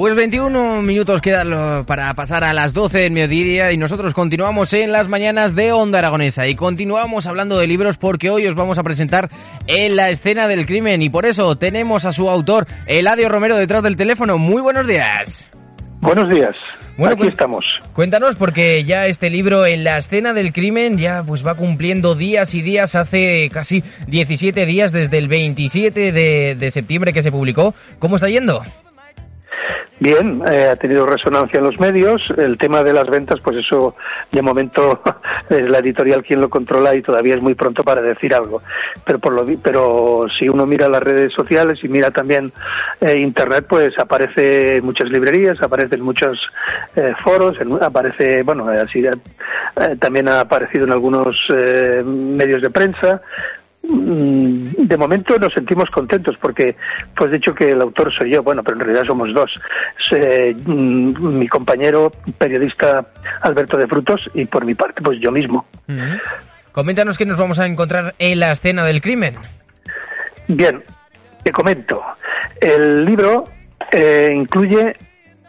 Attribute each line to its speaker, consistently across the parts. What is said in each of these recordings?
Speaker 1: Pues 21 minutos quedan para pasar a las 12 del mediodía y nosotros continuamos en las mañanas de Onda Aragonesa y continuamos hablando de libros porque hoy os vamos a presentar en la escena del crimen y por eso tenemos a su autor Eladio Romero detrás del teléfono. Muy buenos días.
Speaker 2: Buenos días.
Speaker 1: Bueno,
Speaker 2: Aquí
Speaker 1: cu-
Speaker 2: estamos.
Speaker 1: Cuéntanos porque ya este libro en la escena del crimen ya pues va cumpliendo días y días hace casi 17 días desde el 27 de, de septiembre que se publicó. ¿Cómo está yendo?
Speaker 2: Bien, eh, ha tenido resonancia en los medios. El tema de las ventas, pues eso, de momento es la editorial quien lo controla y todavía es muy pronto para decir algo. Pero por lo pero si uno mira las redes sociales y mira también eh, internet, pues aparece en muchas librerías, aparece en muchos eh, foros, en- aparece, bueno, así eh, también ha aparecido en algunos eh, medios de prensa. Mm, De momento nos sentimos contentos porque, pues dicho que el autor soy yo, bueno, pero en realidad somos dos. Mm, mi compañero periodista Alberto de Frutos y por mi parte, pues yo mismo.
Speaker 1: Coméntanos qué nos vamos a encontrar en la escena del crimen.
Speaker 2: Bien, te comento. El libro eh, incluye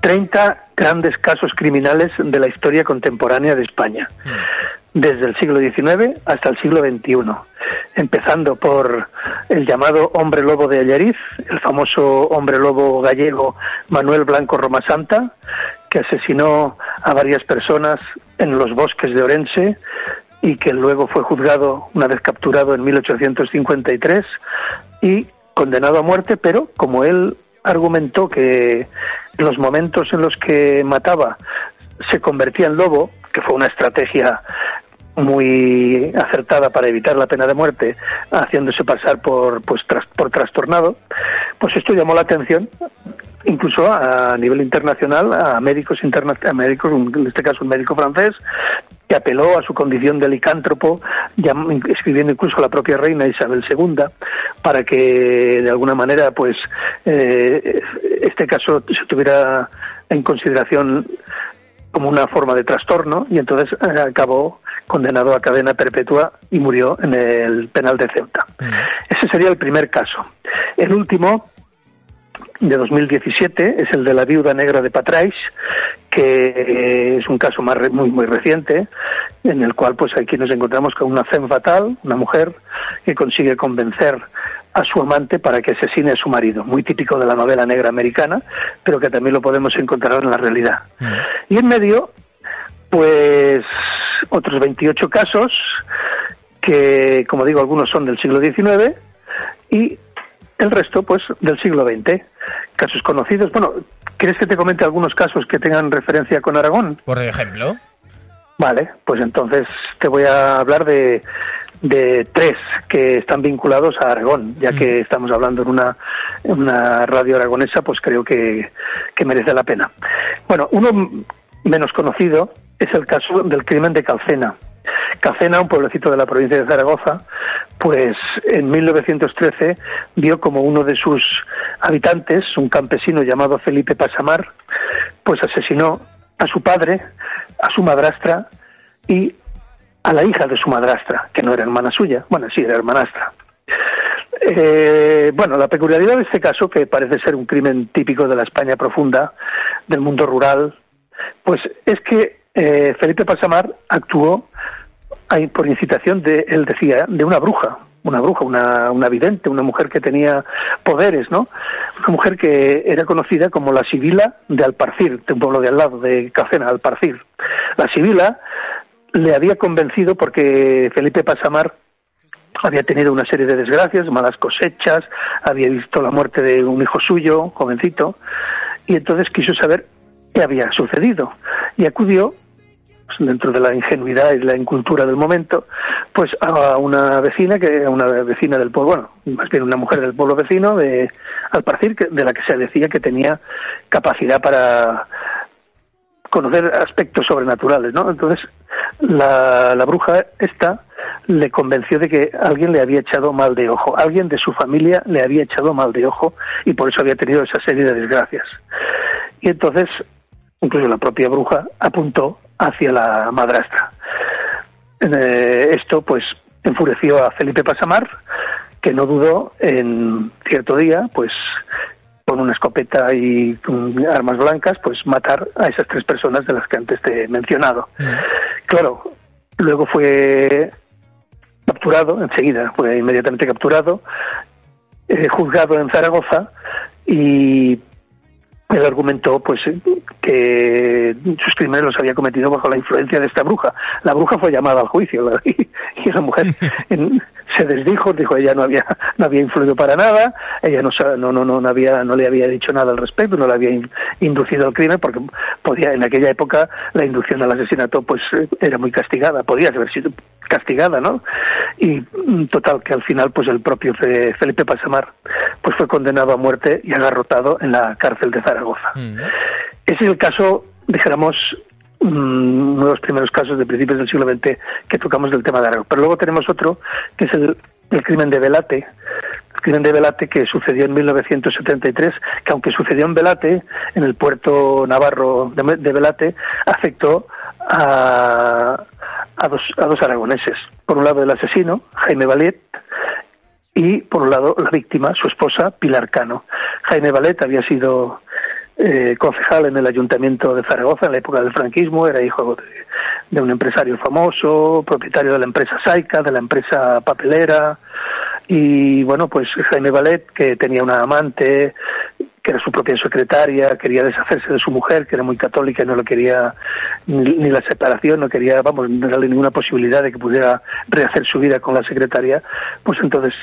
Speaker 2: 30 grandes casos criminales de la historia contemporánea de España, desde el siglo XIX hasta el siglo XXI, empezando por el llamado hombre lobo de Allariz, el famoso hombre lobo gallego Manuel Blanco Romasanta, que asesinó a varias personas en los bosques de Orense y que luego fue juzgado una vez capturado en 1853 y condenado a muerte, pero como él argumentó que los momentos en los que mataba se convertía en lobo, que fue una estrategia muy acertada para evitar la pena de muerte, haciéndose pasar por pues tras- por trastornado, pues esto llamó la atención incluso a nivel internacional a médicos interna médicos, en este caso un médico francés, que apeló a su condición de licántropo, escribiendo incluso a la propia reina Isabel II, para que de alguna manera pues eh, este caso se tuviera en consideración como una forma de trastorno y entonces eh, acabó condenado a cadena perpetua y murió en el penal de Ceuta. Ese sería el primer caso. El último, de 2017, es el de la viuda negra de Patrais, que es un caso más re- muy muy reciente, en el cual pues aquí nos encontramos con una femme fatal, una mujer que consigue convencer a su amante para que asesine a su marido, muy típico de la novela negra americana, pero que también lo podemos encontrar en la realidad. Y en medio, pues otros 28 casos que, como digo, algunos son del siglo XIX y el resto, pues, del siglo XX. Casos conocidos. Bueno, ¿quieres que te comente algunos casos que tengan referencia con Aragón?
Speaker 1: Por ejemplo.
Speaker 2: Vale, pues entonces te voy a hablar de, de tres que están vinculados a Aragón, ya que estamos hablando en una, en una radio aragonesa, pues creo que, que merece la pena. Bueno, uno menos conocido es el caso del crimen de Calcena. Calcena, un pueblecito de la provincia de Zaragoza, pues en 1913 vio como uno de sus habitantes, un campesino llamado Felipe Pasamar, pues asesinó a su padre, a su madrastra y a la hija de su madrastra, que no era hermana suya, bueno, sí, era hermanastra. Eh, bueno, la peculiaridad de este caso, que parece ser un crimen típico de la España profunda, del mundo rural, pues es que eh, Felipe Pasamar actuó por incitación de, él decía, de una bruja, una bruja, una, una vidente, una mujer que tenía poderes, ¿no? Una mujer que era conocida como la Sibila de Alparcir, de un pueblo de al lado, de Cacena, Alparcir. La Sibila le había convencido porque Felipe Pasamar había tenido una serie de desgracias, malas cosechas, había visto la muerte de un hijo suyo, jovencito, y entonces quiso saber qué había sucedido. Y acudió, dentro de la ingenuidad y la incultura del momento, pues a una vecina, que una vecina del pueblo, bueno, más bien una mujer del pueblo vecino, de Alparcir, de la que se decía que tenía capacidad para conocer aspectos sobrenaturales, ¿no? Entonces, la, la bruja esta le convenció de que alguien le había echado mal de ojo, alguien de su familia le había echado mal de ojo y por eso había tenido esa serie de desgracias. Y entonces, incluso la propia bruja apuntó hacia la madrastra. Eh, esto, pues, enfureció a Felipe Pasamar, que no dudó en cierto día, pues, con una escopeta y armas blancas, pues matar a esas tres personas de las que antes te he mencionado. Mm. Claro, luego fue capturado, enseguida fue inmediatamente capturado, eh, juzgado en Zaragoza y él argumentó pues que sus crímenes los había cometido bajo la influencia de esta bruja. La bruja fue llamada al juicio y, la mujer se desdijo, dijo ella no había no había influido para nada, ella no no no no, había no le había dicho nada al respecto, no le había inducido al crimen porque podía en aquella época la inducción al asesinato pues era muy castigada, podía haber sido castigada, ¿no? Y mm, total que al final pues el propio Felipe Pasamar pues fue condenado a muerte y agarrotado en la cárcel de Zaragoza. Mm. Ese es el caso, dijéramos, mm, uno de los primeros casos de principios del siglo XX que tocamos del tema de Aragón. Pero luego tenemos otro, que es el, crimen de Velate, el crimen de Velate que sucedió en 1973, que aunque sucedió en Velate, en el puerto navarro de, de Velate, afectó a, a dos, a dos aragoneses. Por un lado el asesino, Jaime Valet, y por un lado la víctima, su esposa, Pilar Cano. Jaime Valet había sido eh, concejal en el ayuntamiento de Zaragoza en la época del franquismo, era hijo de, un empresario famoso, propietario de la empresa Saica, de la empresa papelera, y bueno, pues Jaime Valet, que tenía una amante, que era su propia secretaria, quería deshacerse de su mujer, que era muy católica y no lo quería ni, la separación, no quería, vamos, no darle ninguna posibilidad de que pudiera rehacer su vida con la secretaria, pues entonces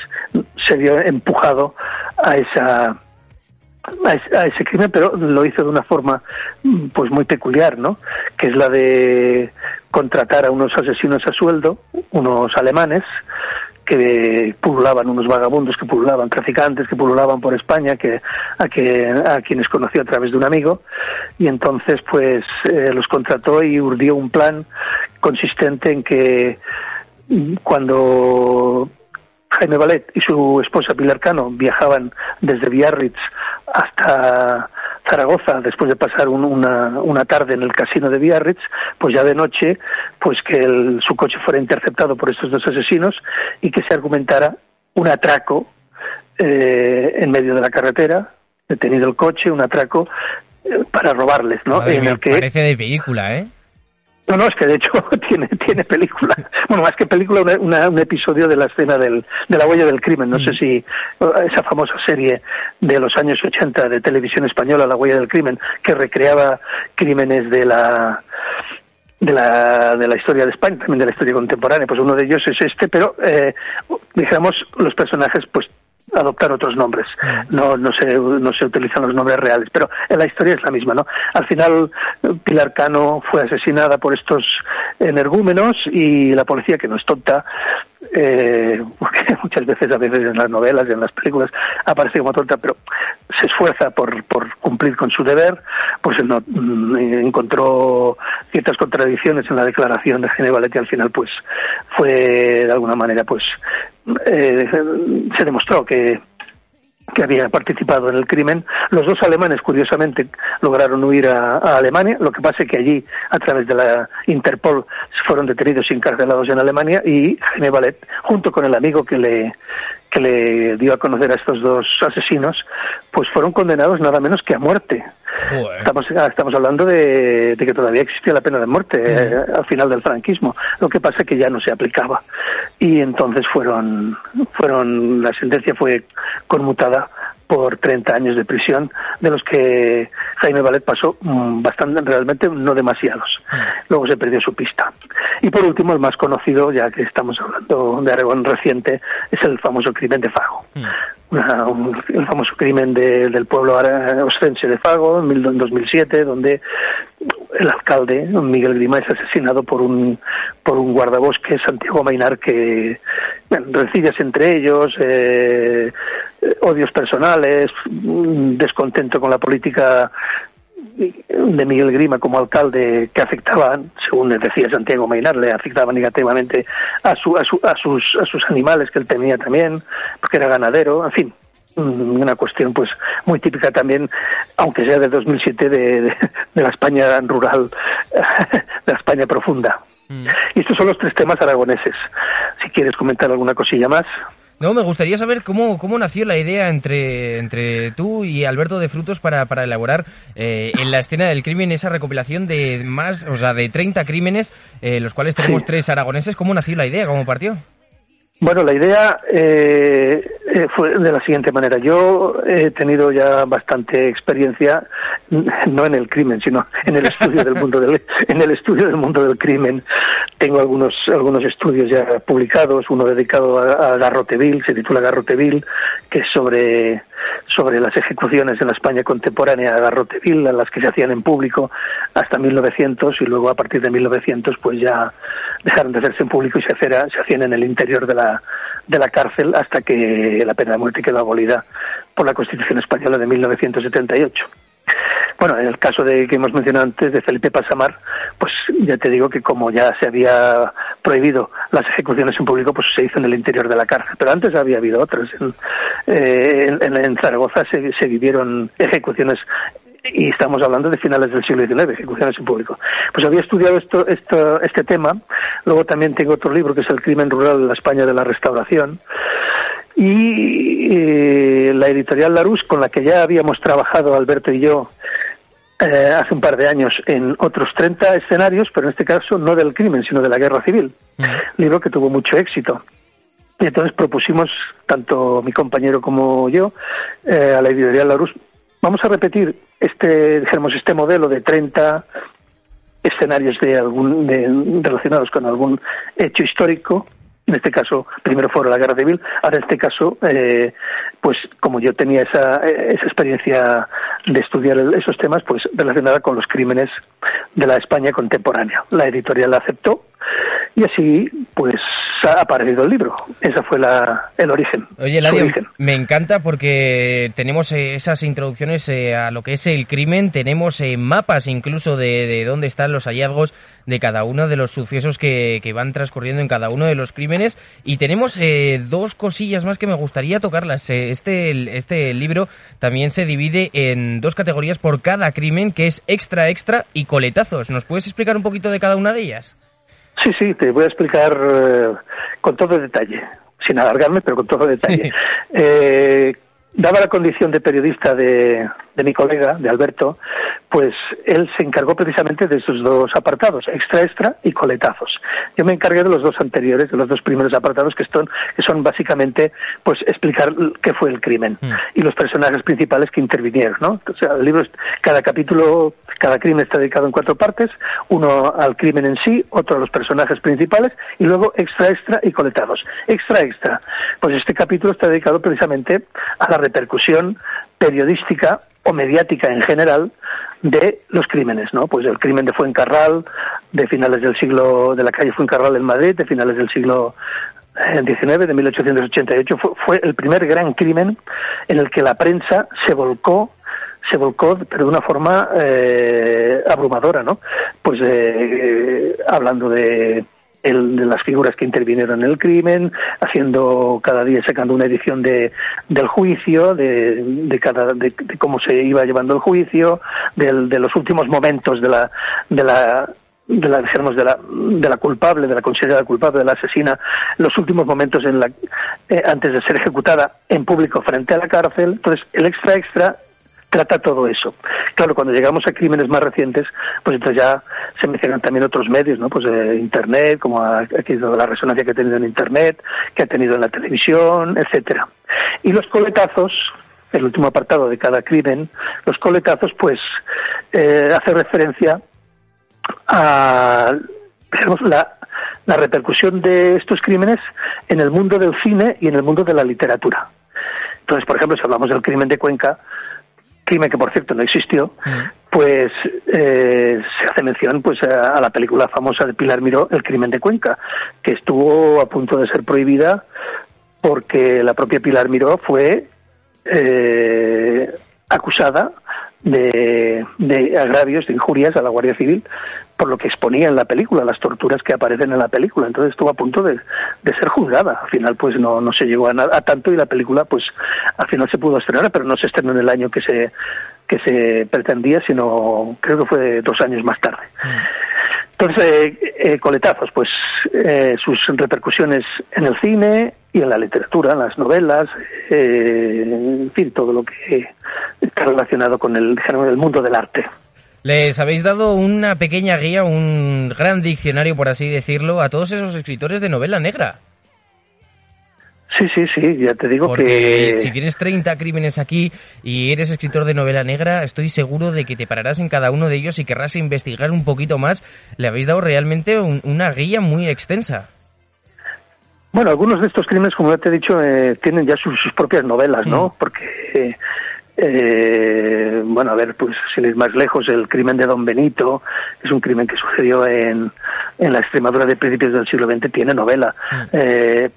Speaker 2: se vio empujado a esa a ese crimen, pero lo hizo de una forma pues muy peculiar, ¿no? Que es la de contratar a unos asesinos a sueldo, unos alemanes, que pululaban unos vagabundos que pululaban traficantes que pululaban por España que a que a quienes conoció a través de un amigo y entonces pues eh, los contrató y urdió un plan consistente en que cuando Jaime Valet y su esposa Pilar Cano viajaban desde Biarritz hasta Zaragoza después de pasar una, una, tarde en el casino de Biarritz, pues ya de noche, pues que el, su coche fuera interceptado por estos dos asesinos y que se argumentara un atraco eh, en medio de la carretera, detenido el coche, un atraco eh, para robarles, ¿no?
Speaker 1: en el que parece de película, ¿eh?
Speaker 2: No, no, es que de hecho tiene, tiene película. Bueno, más que película, un episodio de la escena del, de la huella del crimen. No sé mm. si esa famosa serie de los años 80 de televisión española, La huella del crimen, que recreaba crímenes de la de la, de la historia de España, también de la historia contemporánea. Pues uno de ellos es este, pero eh, digamos los personajes pues adoptar otros nombres. No, no, se, no se utilizan los nombres reales, pero en la historia es la misma, ¿no? Al final, Pilar Cano fue asesinada por estos energúmenos y la policía, que no es tonta, eh, porque muchas veces, a veces en las novelas y en las películas aparece como tonta, pero se esfuerza por, por cumplir con su deber, pues no, mm, encontró ciertas contradicciones en la declaración de Genevaletti al final, pues fue de alguna manera, pues eh, se demostró que que había participado en el crimen. Los dos alemanes, curiosamente, lograron huir a, Alemania. Lo que pasa es que allí, a través de la Interpol, fueron detenidos y encarcelados en Alemania y Jaime Ballet, junto con el amigo que le, que le dio a conocer a estos dos asesinos, pues fueron condenados nada menos que a muerte. Estamos, ah, estamos hablando de, que todavía existía la pena de muerte eh, al final del franquismo. Lo que pasa es que ya no se aplicaba. Y entonces fueron, fueron, la sentencia fue conmutada por 30 años de prisión, de los que Jaime Valet pasó mm, bastante, realmente no demasiados. Mm. Luego se perdió su pista. Y por último, el más conocido, ya que estamos hablando de Aragón reciente, es el famoso crimen de Fago. Mm. el famoso crimen del pueblo ostense de Fago en 2007, donde el alcalde, Miguel Grima, es asesinado por un, por un guardabosque, Santiago Mainar, que bueno, entre ellos, eh, odios personales, descontento con la política de Miguel Grima como alcalde que afectaban, según decía Santiago Mainar, le afectaba negativamente a, su, a, su, a, sus, a sus animales que él tenía también, porque era ganadero, en fin, una cuestión pues muy típica también, aunque sea de 2007, de, de, de la España rural, de la España profunda. Mm. Y estos son los tres temas aragoneses. Si quieres comentar alguna cosilla más.
Speaker 1: No, me gustaría saber cómo, cómo nació la idea entre, entre tú y Alberto de Frutos para, para elaborar eh, en la escena del crimen esa recopilación de más, o sea, de 30 crímenes, eh, los cuales tenemos tres aragoneses. ¿Cómo nació la idea? ¿Cómo partió?
Speaker 2: Bueno, la idea eh, eh, fue de la siguiente manera. Yo he tenido ya bastante experiencia, no en el crimen, sino en el estudio del mundo del, en el estudio del mundo del crimen. Tengo algunos algunos estudios ya publicados, uno dedicado a, a Garroteville, se titula Garroteville, que es sobre sobre las ejecuciones en la España contemporánea de Garroteville, las que se hacían en público hasta 1900 y luego a partir de 1900 pues ya dejaron de hacerse en público y se, se hacían en el interior de la, de la cárcel hasta que la pena de muerte quedó abolida por la Constitución Española de 1978. Bueno, en el caso de que hemos mencionado antes de Felipe Pasamar, pues ya te digo que como ya se había prohibido las ejecuciones en público, pues se hizo en el interior de la cárcel. Pero antes había habido otras. En, eh, Zaragoza se, se vivieron ejecuciones y estamos hablando de finales del siglo XIX, ejecuciones en público. Pues había estudiado esto, esto, este tema, luego también tengo otro libro que es El crimen rural en la España de la Restauración, y eh, la editorial Larus, con la que ya habíamos trabajado Alberto y yo eh, hace un par de años en otros 30 escenarios, pero en este caso no del crimen, sino de la guerra civil, libro que tuvo mucho éxito. Y entonces propusimos, tanto mi compañero como yo, eh, a la editorial Larus, vamos a repetir este, dijéramos, este modelo de 30 escenarios de algún, de, relacionados con algún hecho histórico en este caso primero fue la guerra civil, ahora en este caso, eh, pues como yo tenía esa, esa experiencia de estudiar esos temas, pues relacionada con los crímenes de la España contemporánea. La editorial la aceptó y así pues ha aparecido el libro. Ese fue la, el origen.
Speaker 1: Oye, Ladio, me encanta porque tenemos eh, esas introducciones eh, a lo que es el crimen, tenemos eh, mapas incluso de, de, dónde están los hallazgos de cada uno de los sucesos que, que van transcurriendo en cada uno de los crímenes y tenemos dos cosillas más que me gustaría tocarlas. este, este libro también se divide en dos categorías por cada crimen, que es extra, extra y coletazos. ¿Nos puedes explicar un poquito de cada una de ellas?
Speaker 2: Sí, sí, te voy a explicar eh, con todo detalle, sin alargarme, pero con todo detalle. eh, daba la condición de periodista de, de mi colega, de Alberto, pues él se encargó precisamente de esos dos apartados, extra extra y coletazos. Yo me encargué de los dos anteriores, de los dos primeros apartados que son, que son básicamente pues explicar qué fue el crimen mm. y los personajes principales que intervinieron, ¿no? O sea, el libro, cada capítulo, cada crimen está dedicado en cuatro partes, uno al crimen en sí, otro a los personajes principales y luego extra extra y coletazos. Extra extra, pues este capítulo está dedicado precisamente a la repercusión periodística o mediática en general de los crímenes, ¿no? Pues el crimen de Fuencarral, de finales del siglo, de la calle Fuencarral en Madrid, de finales del siglo XIX, eh, de 1888, fue, fue el primer gran crimen en el que la prensa se volcó se volcó, pero de una forma eh, abrumadora, ¿no? Pues eh, hablando de el, de las figuras que intervinieron en el crimen, haciendo cada día sacando una edición de, del juicio, de, de cada, de, cómo se iba llevando el juicio, del, de los últimos momentos de la, de la de la, digamos, de la, de la culpable, de la considerada culpable, de la asesina, los últimos momentos en la, eh, antes de ser ejecutada en público frente a la cárcel. Entonces, el extra extra trata todo eso. Claro, cuando llegamos a crímenes más recientes, pues entonces ya se mencionan también otros medios, ¿no? Pues eh, Internet, como ha, la resonancia que ha tenido en Internet, que ha tenido en la televisión, etcétera. Y los coletazos, el último apartado de cada crimen, los coletazos, pues eh, hace referencia a la, la repercusión de estos crímenes en el mundo del cine y en el mundo de la literatura. Entonces, por ejemplo, si hablamos del crimen de Cuenca, crimen que por cierto no existió, mm. pues eh, se hace mención pues a, la película famosa de Pilar Miró, El crimen de Cuenca, que estuvo a punto de ser prohibida porque la propia Pilar Miró fue eh, acusada de, de, agravios, de injurias a la Guardia Civil por lo que exponía en la película, las torturas que aparecen en la película. Entonces estuvo a punto de, de ser juzgada. Al final, pues no, no se llegó a, a, tanto y la película, pues al final se pudo estrenar, pero no se estrenó en el año que se que se pretendía, sino creo que fue dos años más tarde. Entonces, eh, eh, coletazos, pues eh, sus repercusiones en el cine y en la literatura, en las novelas, en fin, todo lo que está relacionado con el del mundo del arte.
Speaker 1: Les habéis dado una pequeña guía, un gran diccionario, por así decirlo, a todos esos escritores de novela negra.
Speaker 2: Sí, sí, sí, ya te digo que...
Speaker 1: Si tienes 30 crímenes aquí y eres escritor de novela negra, estoy seguro de que te pararás en cada uno de ellos y querrás investigar un poquito más. Le habéis dado realmente una guía muy extensa.
Speaker 2: Bueno, algunos de estos crímenes, como ya te he dicho, eh, tienen ya sus, propias novelas, ¿no? Mm. Porque... Eh, eh, bueno, a ver, pues sin ir más lejos, el crimen de Don Benito es un crimen que sucedió en, en la Extremadura de principios del siglo XX, tiene novela. Mm. Eh,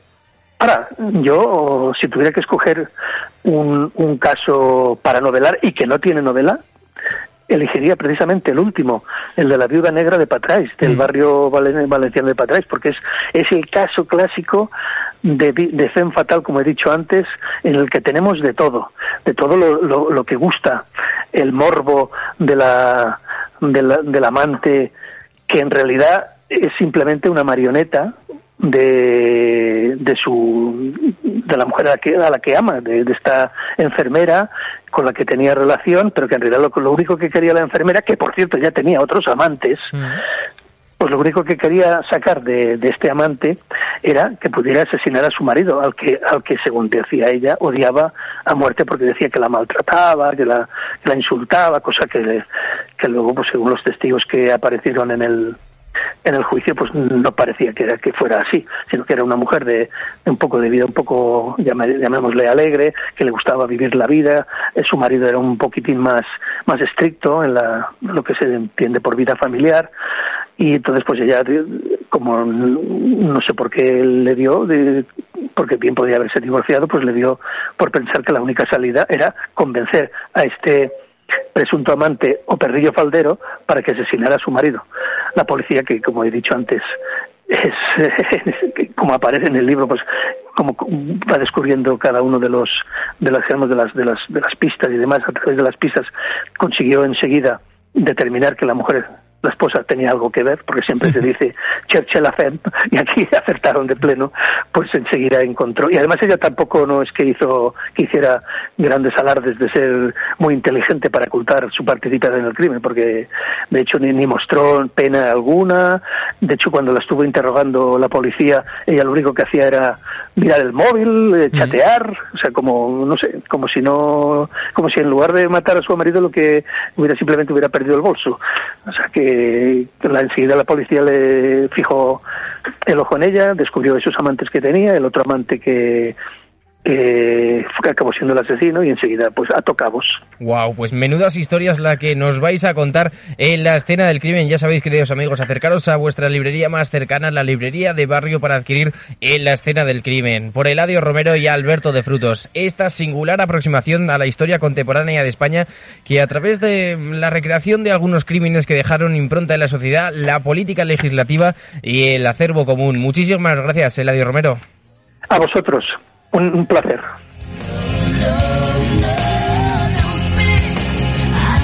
Speaker 2: ahora, yo, si tuviera que escoger un, un caso para novelar y que no tiene novela, elegiría precisamente el último, el de la viuda negra de Patrais, del mm. barrio valenciano de Patrais, porque es, es el caso clásico de, de Fen Fatal, como he dicho antes, en el que tenemos de todo, de todo lo, lo, que gusta, el morbo de la, de la, del amante, que en realidad es simplemente una marioneta de, de su de la mujer a la que, a la que ama, de, esta enfermera con la que tenía relación, pero que en realidad lo, lo, único que quería la enfermera, que por cierto ya tenía otros amantes, mm. Pues lo único que quería sacar de, de, este amante era que pudiera asesinar a su marido, al que, al que según decía ella, odiaba a muerte porque decía que la maltrataba, que la, que la insultaba, cosa que, que luego, pues según los testigos que aparecieron en el en el juicio pues no parecía que, era, que fuera así, sino que era una mujer de, un poco de vida, un poco, llamémosle alegre, que le gustaba vivir la vida, eh, su marido era un poquitín más, más estricto en la, lo que se entiende por vida familiar, y entonces pues ella, como no sé por qué le dio, porque bien podía haberse divorciado, pues le dio por pensar que la única salida era convencer a este presunto amante o perrillo faldero para que asesinara a su marido. La policía, que como he dicho antes, es como aparece en el libro, pues como va descubriendo cada uno de los de las de las de las de las pistas y demás a través de las pistas consiguió enseguida determinar que la mujer la esposa tenía algo que ver, porque siempre se dice Churchill la femme, y aquí acertaron de pleno, pues enseguida encontró. Y además ella tampoco no es que hizo que hiciera grandes alardes de ser muy inteligente para ocultar su participación en el crimen, porque de hecho ni, ni mostró pena alguna. De hecho, cuando la estuvo interrogando la policía, ella lo único que hacía era mirar el móvil, eh, chatear, o sea, como, no sé, como si no, como si en lugar de matar a su marido lo que hubiera simplemente hubiera perdido el bolso. O sea que la, enseguida la policía le fijó el ojo en ella, descubrió esos amantes que tenía, el otro amante que, que acabó siendo el asesino y enseguida pues a tocabos.
Speaker 1: Wow, pues menudas historias la que nos vais a contar en la escena del crimen. Ya sabéis, queridos amigos, acercaros a vuestra librería más cercana, la librería de barrio para adquirir en la escena del crimen. Por Eladio Romero y Alberto de Frutos. Esta singular aproximación a la historia contemporánea de España que a través de la recreación de algunos crímenes que dejaron impronta en la sociedad, la política legislativa y el acervo común. Muchísimas gracias, Eladio Romero.
Speaker 2: A vosotros. Un placer.